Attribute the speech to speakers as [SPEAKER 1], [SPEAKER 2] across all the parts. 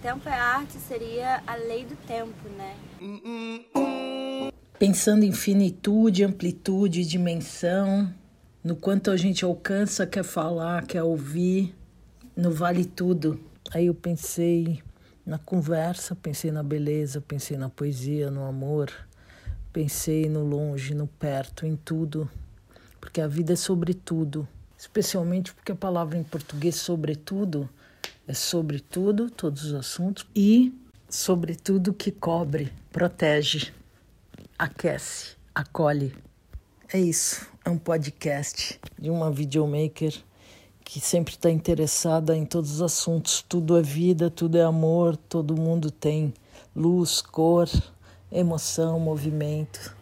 [SPEAKER 1] tempo é arte seria a lei do tempo, né?
[SPEAKER 2] Pensando em finitude, amplitude, dimensão, no quanto a gente alcança, quer falar, quer ouvir, no vale tudo. Aí eu pensei na conversa, pensei na beleza, pensei na poesia, no amor, pensei no longe, no perto, em tudo, porque a vida é sobre tudo, especialmente porque a palavra em português sobretudo é sobre tudo, todos os assuntos e sobre tudo que cobre, protege, aquece, acolhe. É isso, é um podcast de uma videomaker que sempre está interessada em todos os assuntos. Tudo é vida, tudo é amor, todo mundo tem luz, cor, emoção, movimento.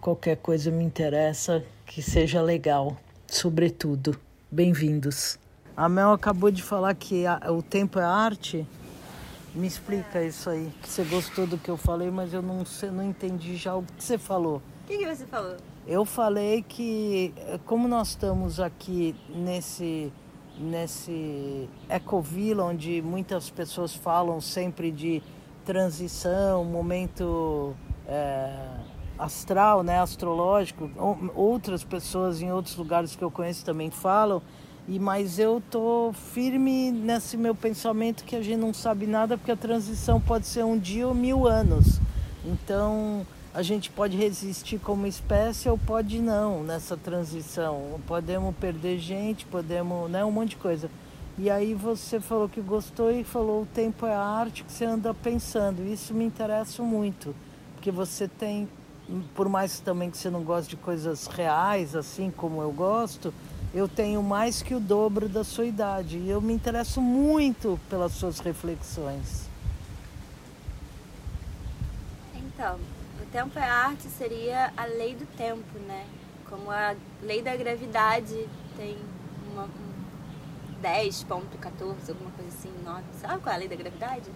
[SPEAKER 2] Qualquer coisa me interessa que seja legal, sobretudo. Bem-vindos. A Mel acabou de falar que a, o tempo é arte. Me explica isso aí, que você gostou do que eu falei, mas eu não, sei, não entendi já o que você falou.
[SPEAKER 1] O que, que você falou?
[SPEAKER 2] Eu falei que, como nós estamos aqui nesse nesse ecovila onde muitas pessoas falam sempre de transição, momento é, astral, né, astrológico. Outras pessoas em outros lugares que eu conheço também falam. E mas eu tô firme nesse meu pensamento que a gente não sabe nada porque a transição pode ser um dia ou mil anos. Então a gente pode resistir como espécie ou pode não nessa transição. Podemos perder gente, podemos, né, um monte de coisa. E aí você falou que gostou e falou o tempo é arte que você anda pensando. Isso me interessa muito, porque você tem, por mais também que você não goste de coisas reais, assim como eu gosto, eu tenho mais que o dobro da sua idade e eu me interesso muito pelas suas reflexões.
[SPEAKER 1] Então, tempo é arte seria a lei do tempo, né? Como a lei da gravidade tem uma, um 10.14, alguma coisa assim, 9. Sabe qual é a lei da gravidade?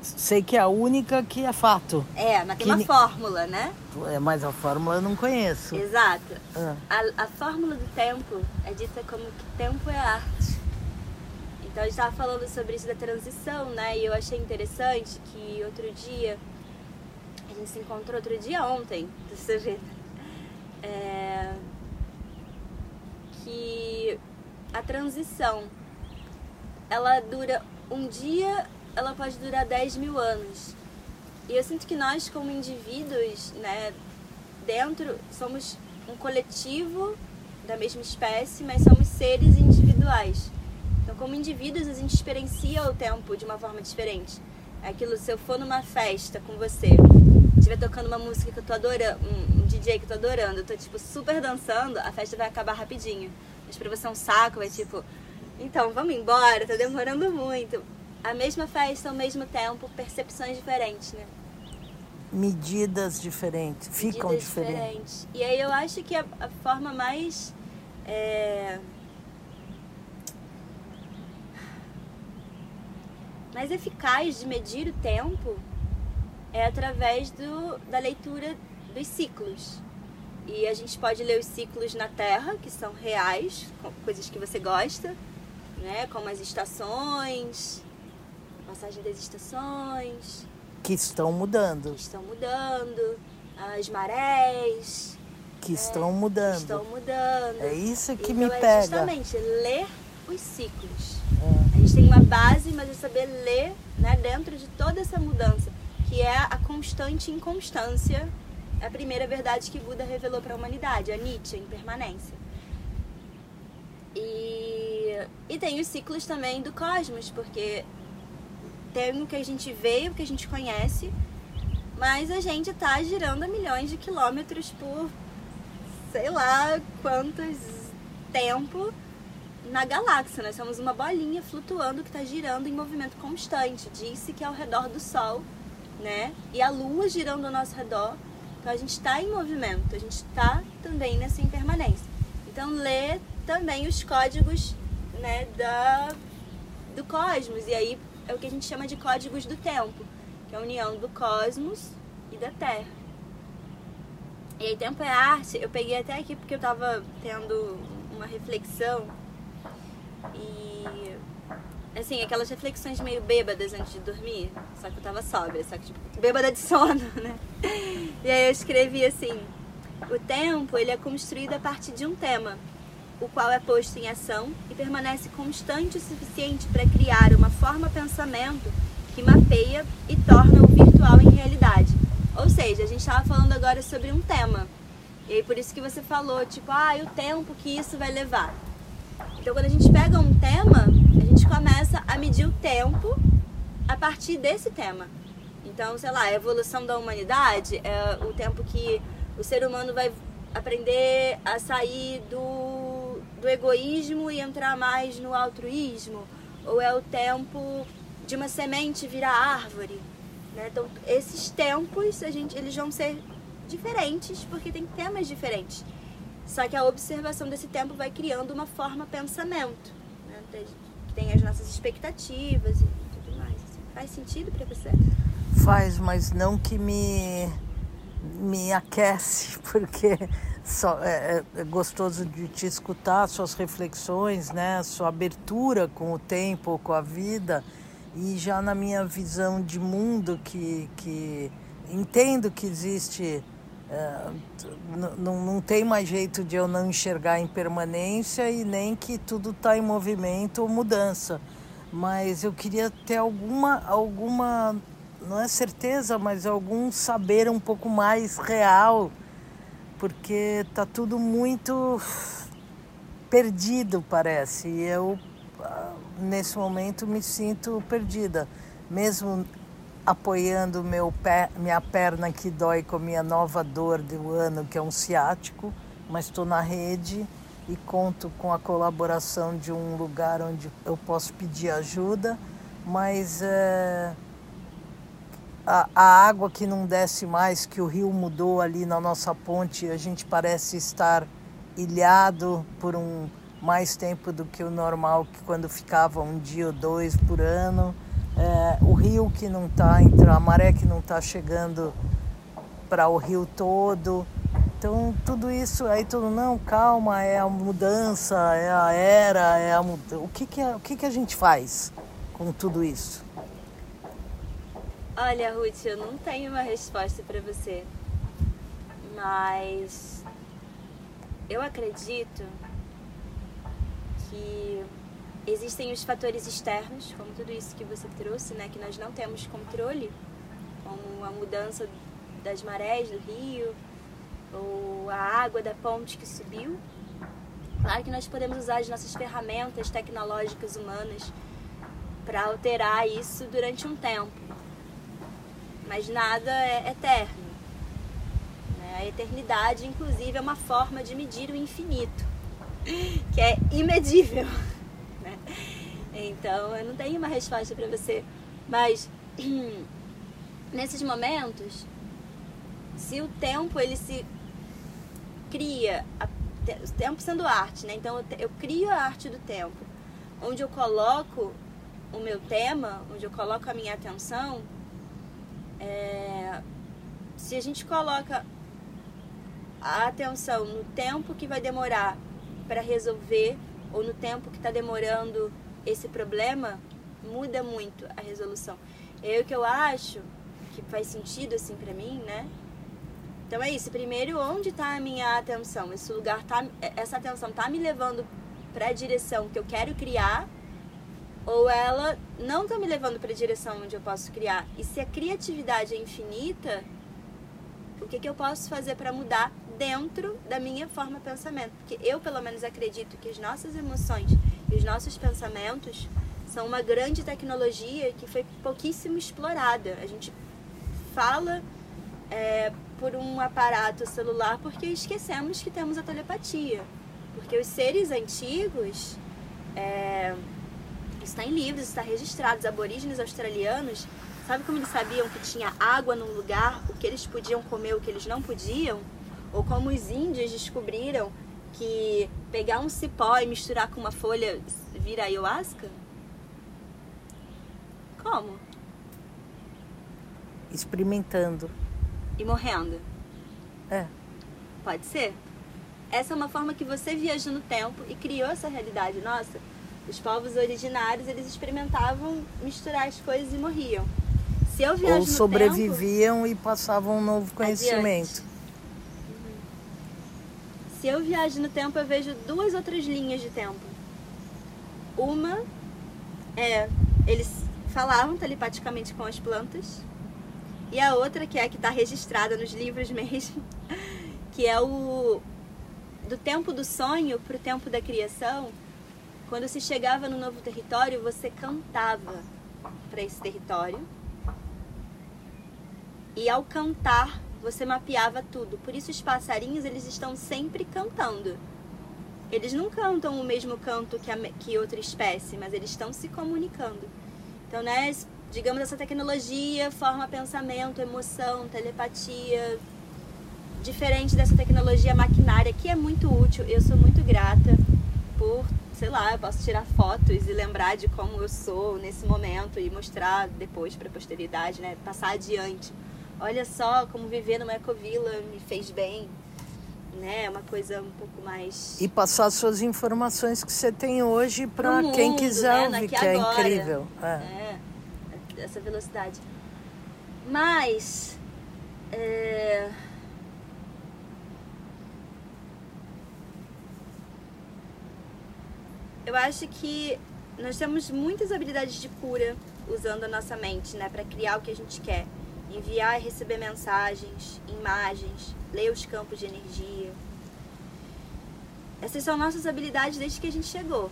[SPEAKER 2] Sei que é a única que é fato.
[SPEAKER 1] É, mas tem que... uma fórmula, né?
[SPEAKER 2] É, mas a fórmula eu não conheço.
[SPEAKER 1] Exato. Ah. A, a fórmula do tempo é dita como que tempo é arte. Então a gente estava falando sobre isso da transição, né? E eu achei interessante que outro dia gente se encontrou outro dia ontem, você vê. É, que a transição ela dura um dia, ela pode durar 10 mil anos. E eu sinto que nós, como indivíduos, né, dentro, somos um coletivo da mesma espécie, mas somos seres individuais. Então, como indivíduos, a gente experiencia o tempo de uma forma diferente. É aquilo, se eu for numa festa com você estiver tocando uma música que eu tô adorando, um, DJ que eu tô adorando, eu tô tipo super dançando, a festa vai acabar rapidinho. Mas pra você é um saco, vai tipo, então vamos embora, tá demorando muito. A mesma festa, ao mesmo tempo, percepções diferentes, né?
[SPEAKER 2] Medidas diferentes, ficam Medidas diferentes. diferentes.
[SPEAKER 1] E aí eu acho que a, a forma mais. É... mais eficaz de medir o tempo é através do, da leitura dos ciclos. E a gente pode ler os ciclos na Terra, que são reais, coisas que você gosta, né? como as estações, passagem das estações.
[SPEAKER 2] Que estão mudando.
[SPEAKER 1] Que estão mudando, as marés.
[SPEAKER 2] Que é, estão mudando. Que
[SPEAKER 1] estão mudando.
[SPEAKER 2] É isso que então, me é pega.
[SPEAKER 1] Justamente, ler os ciclos. É. A gente tem uma base, mas é saber ler né, dentro de toda essa mudança que é a constante inconstância, a primeira verdade que Buda revelou para a humanidade, a Nietzsche, a impermanência. E, e tem os ciclos também do cosmos, porque tem o que a gente vê, o que a gente conhece, mas a gente está girando a milhões de quilômetros por sei lá quantos tempo na galáxia. Nós somos uma bolinha flutuando que está girando em movimento constante. Disse que é ao redor do Sol né? E a Lua girando ao nosso redor. Então a gente está em movimento, a gente está também nessa impermanência. Então lê também os códigos né, da, do cosmos. E aí é o que a gente chama de códigos do tempo, que é a união do cosmos e da Terra. E aí tempo é arte, eu peguei até aqui porque eu estava tendo uma reflexão e assim, aquelas reflexões meio bêbadas antes de dormir, só que eu tava sóbria, só que tipo, bêbada de sono, né? E aí eu escrevi assim: o tempo ele é construído a partir de um tema, o qual é posto em ação e permanece constante o suficiente para criar uma forma pensamento que mapeia e torna o virtual em realidade. Ou seja, a gente estava falando agora sobre um tema. E aí por isso que você falou, tipo, ah, e o tempo que isso vai levar. Então quando a gente pega um tema, a gente começa a medir o tempo a partir desse tema. Então, sei lá, a evolução da humanidade é o tempo que o ser humano vai aprender a sair do, do egoísmo e entrar mais no altruísmo, ou é o tempo de uma semente virar árvore. Né? Então, esses tempos, a gente, eles vão ser diferentes, porque tem temas diferentes. Só que a observação desse tempo vai criando uma forma pensamento, né? tem as nossas expectativas e tudo mais. Assim. Faz sentido para você?
[SPEAKER 2] Faz, mas não que me me aquece, porque só, é, é, gostoso de te escutar, suas reflexões, né? sua abertura com o tempo, com a vida. E já na minha visão de mundo, que, que entendo que existe. É, não, não tem mais jeito de eu não enxergar impermanência e nem que tudo está em movimento ou mudança. Mas eu queria ter alguma, alguma não é certeza, mas algum saber um pouco mais real, porque tá tudo muito perdido, parece. E eu, ah, nesse momento, me sinto perdida, mesmo apoiando meu pé, minha perna que dói com a minha nova dor do ano, que é um ciático, mas estou na rede e conto com a colaboração de um lugar onde eu posso pedir ajuda, mas é, a, a, água que não desce mais, que o rio mudou ali na nossa ponte, a gente parece estar ilhado por um mais tempo do que o normal, que quando ficava um dia ou dois por ano. É, o rio que não está, a maré que não está chegando para o rio todo. Então tudo isso aí tudo não calma é a mudança é a era é a o que que é, o que que a gente faz com tudo isso
[SPEAKER 1] Olha, Ruth, eu não tenho uma resposta para você, mas eu acredito que existem os fatores externos, como tudo isso que você trouxe, né, que nós não temos controle, como a mudança das marés do rio ou a água da ponte que subiu. Claro que nós podemos usar as nossas ferramentas tecnológicas humanas para alterar isso durante um tempo mas nada é eterno. Né? A eternidade, inclusive, é uma forma de medir o infinito, que é imedível. Né? Então, eu não tenho uma resposta para você, mas nesses momentos, se o tempo ele se cria, o tempo sendo arte, né? Então eu crio a arte do tempo, onde eu coloco o meu tema, onde eu coloco a minha atenção, é, se a gente coloca a atenção no tempo que vai demorar para resolver ou no tempo que está demorando esse problema, muda muito a resolução. É o que eu acho que faz sentido assim para mim, né? Então é isso. Primeiro, onde está a minha atenção? Esse lugar tá, essa atenção tá me levando para a direção que eu quero criar ou ela não está me levando para a direção onde eu posso criar. E se a criatividade é infinita, o que, que eu posso fazer para mudar dentro da minha forma de pensamento? Porque eu, pelo menos, acredito que as nossas emoções e os nossos pensamentos são uma grande tecnologia que foi pouquíssimo explorada. A gente fala é, por um aparato celular porque esquecemos que temos a telepatia. Porque os seres antigos. É, está em livros, está registrado. Os aborígenes australianos, sabe como eles sabiam que tinha água num lugar, o que eles podiam comer, o que eles não podiam? Ou como os índios descobriram que pegar um cipó e misturar com uma folha vira ayahuasca? Como?
[SPEAKER 2] Experimentando.
[SPEAKER 1] E morrendo?
[SPEAKER 2] É.
[SPEAKER 1] Pode ser? Essa é uma forma que você viajou no tempo e criou essa realidade. Nossa, Os povos originários, eles experimentavam misturar as coisas e morriam. Se eu viajo
[SPEAKER 2] Ou sobreviviam tempo, e passavam um novo conhecimento.
[SPEAKER 1] Se eu viajo no tempo, eu vejo duas outras linhas de tempo. Uma é eles falavam telepaticamente com as plantas. E a outra, que é a que está registrada nos livros mesmo, que é o do tempo do sonho para o tempo da criação. Quando se chegava no novo território, você cantava para esse território e ao cantar, você mapeava tudo. Por isso os passarinhos, eles estão sempre cantando. Eles não cantam o mesmo canto que, a, que outra espécie, mas eles estão se comunicando. Então, né, digamos, essa tecnologia forma pensamento, emoção, telepatia, diferente dessa tecnologia maquinária, que é muito útil. Eu sou muito grata por, sei lá, eu posso tirar fotos e lembrar de como eu sou nesse momento e mostrar depois para a posteridade, né, passar adiante olha só como viver numa ecovila me fez bem, né? Uma coisa um pouco mais.
[SPEAKER 2] E passar suas informações que você tem hoje para quem quiser né? ouvir, que é incrível. É.
[SPEAKER 1] é. essa velocidade. Mas. É... Eu acho que nós temos muitas habilidades de cura usando a nossa mente, né, para criar o que a gente quer enviar e receber mensagens, imagens, ler os campos de energia. Essas são nossas habilidades desde que a gente chegou.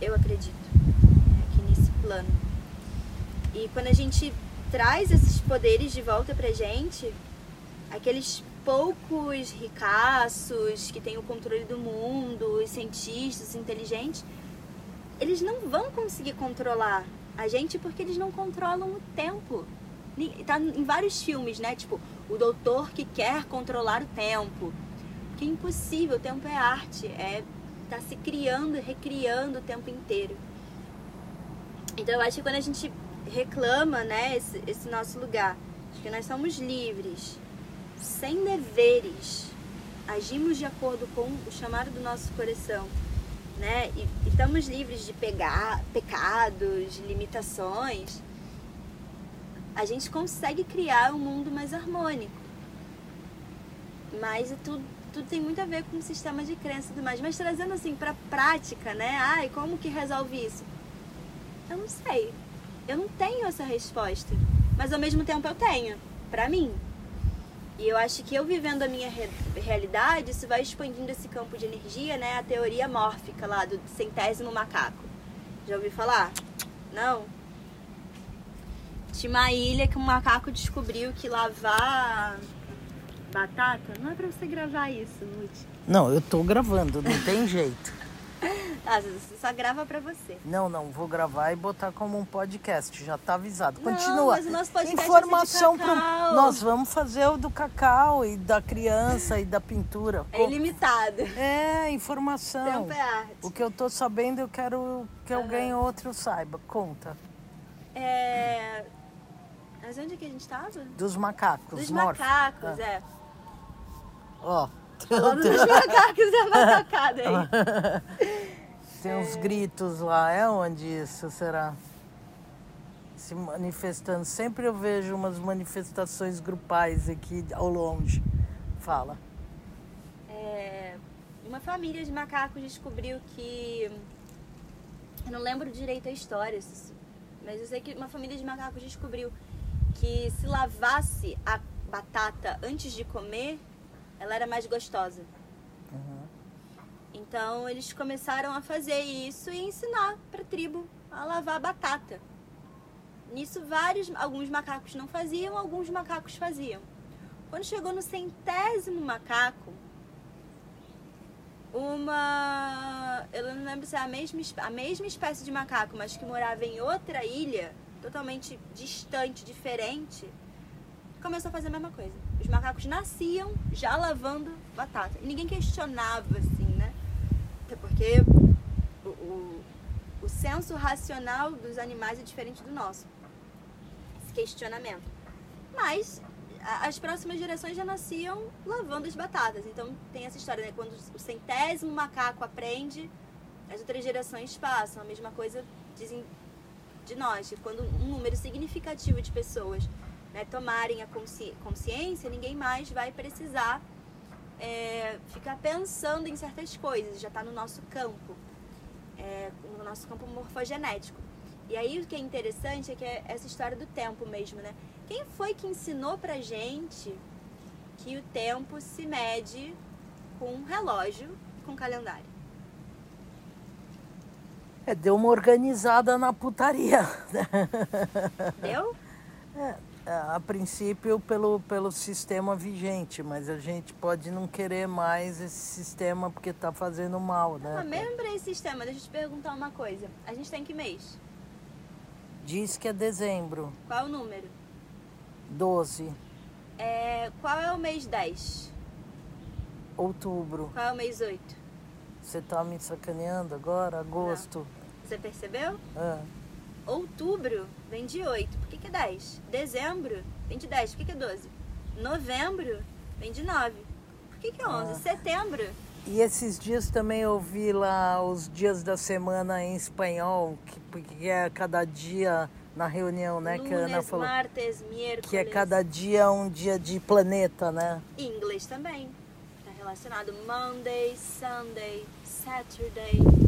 [SPEAKER 1] Eu acredito. Né, aqui nesse plano. E quando a gente traz esses poderes de volta pra gente, aqueles poucos ricaços que têm o controle do mundo, os cientistas inteligentes, eles não vão conseguir controlar a gente porque eles não controlam o tempo. Tá em vários filmes, né? Tipo, o doutor que quer controlar o tempo. Que é impossível, o tempo é arte, é tá se criando, recriando o tempo inteiro. Então eu acho que quando a gente reclama, né, esse, esse nosso lugar, que nós somos livres, sem deveres, agimos de acordo com o chamado do nosso coração, né? E, e estamos livres de pegar pecados, limitações a gente consegue criar um mundo mais harmônico. Mas é tudo, tudo tem muito a ver com o sistema de crença e tudo mais. Mas trazendo assim pra prática, né? Ai, como que resolve isso? Eu não sei. Eu não tenho essa resposta. Mas ao mesmo tempo eu tenho, pra mim. E eu acho que eu vivendo a minha re realidade, isso vai expandindo esse campo de energia, né? A teoria mórfica lá do centésimo macaco. Já ouviu falar? Não? Tinha uma ilha que um macaco descobriu que lavar batata não é pra você gravar isso, Nuti.
[SPEAKER 2] Não, eu tô gravando, não tem jeito.
[SPEAKER 1] Ah, você só grava pra você.
[SPEAKER 2] Não, não, vou gravar e botar como um podcast, já tá avisado.
[SPEAKER 1] Não,
[SPEAKER 2] Continua.
[SPEAKER 1] Mas o podcast
[SPEAKER 2] Informação
[SPEAKER 1] pro.
[SPEAKER 2] Nós vamos fazer o do cacau e da criança e da pintura.
[SPEAKER 1] É ilimitado.
[SPEAKER 2] É, informação.
[SPEAKER 1] Tempo é arte.
[SPEAKER 2] O que eu tô sabendo, eu quero que uhum. alguém ou outro saiba. Conta.
[SPEAKER 1] É mas onde que a gente tava?
[SPEAKER 2] Dos macacos.
[SPEAKER 1] Dos macacos, é. é.
[SPEAKER 2] Ó.
[SPEAKER 1] Falando dos macacos é macacada
[SPEAKER 2] aí. Tem uns gritos lá. É onde isso será? Se manifestando. Sempre eu vejo umas manifestações grupais aqui ao longe. Fala.
[SPEAKER 1] É, uma família de macacos descobriu que. Eu não lembro direito a história, mas eu sei que uma família de macacos descobriu que se lavasse a batata antes de comer, ela era mais gostosa. Uhum. Então eles começaram a fazer isso e ensinar para a tribo a lavar a batata. Nisso vários, alguns macacos não faziam, alguns macacos faziam. Quando chegou no centésimo macaco, uma, eu não lembro se é a mesma, a mesma espécie de macaco, mas que morava em outra ilha, totalmente distante, diferente, começou a fazer a mesma coisa. Os macacos nasciam já lavando batata. E ninguém questionava, assim, né? Até porque o, o, o senso racional dos animais é diferente do nosso. Esse questionamento. Mas as próximas gerações já nasciam lavando as batatas. Então tem essa história, né? Quando o centésimo macaco aprende, as outras gerações passam. A mesma coisa dizem de nós, quando um número significativo de pessoas né, tomarem a consci consciência, ninguém mais vai precisar é, ficar pensando em certas coisas, já está no nosso campo, é, no nosso campo morfogenético. E aí o que é interessante é que é essa história do tempo mesmo, né? Quem foi que ensinou pra gente que o tempo se mede com um relógio e com um calendário?
[SPEAKER 2] É, deu uma organizada na putaria.
[SPEAKER 1] Deu?
[SPEAKER 2] É, a princípio pelo, pelo sistema vigente, mas a gente pode não querer mais esse sistema porque está fazendo mal, né?
[SPEAKER 1] Mas mesmo para esse sistema, deixa eu te perguntar uma coisa. A gente tem que mês?
[SPEAKER 2] Diz que é dezembro.
[SPEAKER 1] Qual é o número?
[SPEAKER 2] 12.
[SPEAKER 1] É, qual é o mês 10?
[SPEAKER 2] Outubro.
[SPEAKER 1] Qual é o mês 8?
[SPEAKER 2] Você tá me sacaneando agora? Agosto.
[SPEAKER 1] Não. Você percebeu?
[SPEAKER 2] Ah.
[SPEAKER 1] Outubro vem de 8, por que, que é 10? Dezembro vem de 10, por que, que é 12? Novembro vem de 9, por que, que é 11? Ah. Setembro.
[SPEAKER 2] E esses dias também eu vi lá os dias da semana em espanhol, que, que é cada dia na reunião, né?
[SPEAKER 1] Lunes,
[SPEAKER 2] que a Ana falou.
[SPEAKER 1] martes, miércoles.
[SPEAKER 2] Que é cada dia um dia de planeta, né?
[SPEAKER 1] Em inglês também. Está relacionado Monday, Sunday, Saturday.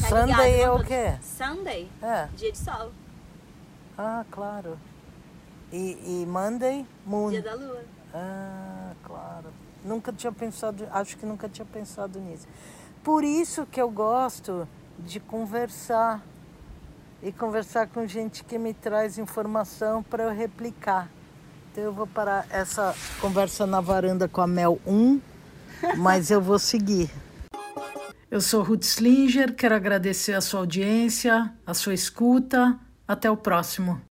[SPEAKER 2] Tá Sunday é o quê?
[SPEAKER 1] Sunday.
[SPEAKER 2] É.
[SPEAKER 1] Dia de sol.
[SPEAKER 2] Ah, claro. E, e Monday, Moon.
[SPEAKER 1] Dia da lua.
[SPEAKER 2] Ah, claro. Nunca tinha pensado, acho que nunca tinha pensado nisso. Por isso que eu gosto de conversar e conversar com gente que me traz informação para eu replicar. Então eu vou parar essa conversa na varanda com a Mel 1, mas eu vou seguir. Eu sou Ruth Slinger, quero agradecer a sua audiência, a sua escuta. Até o próximo.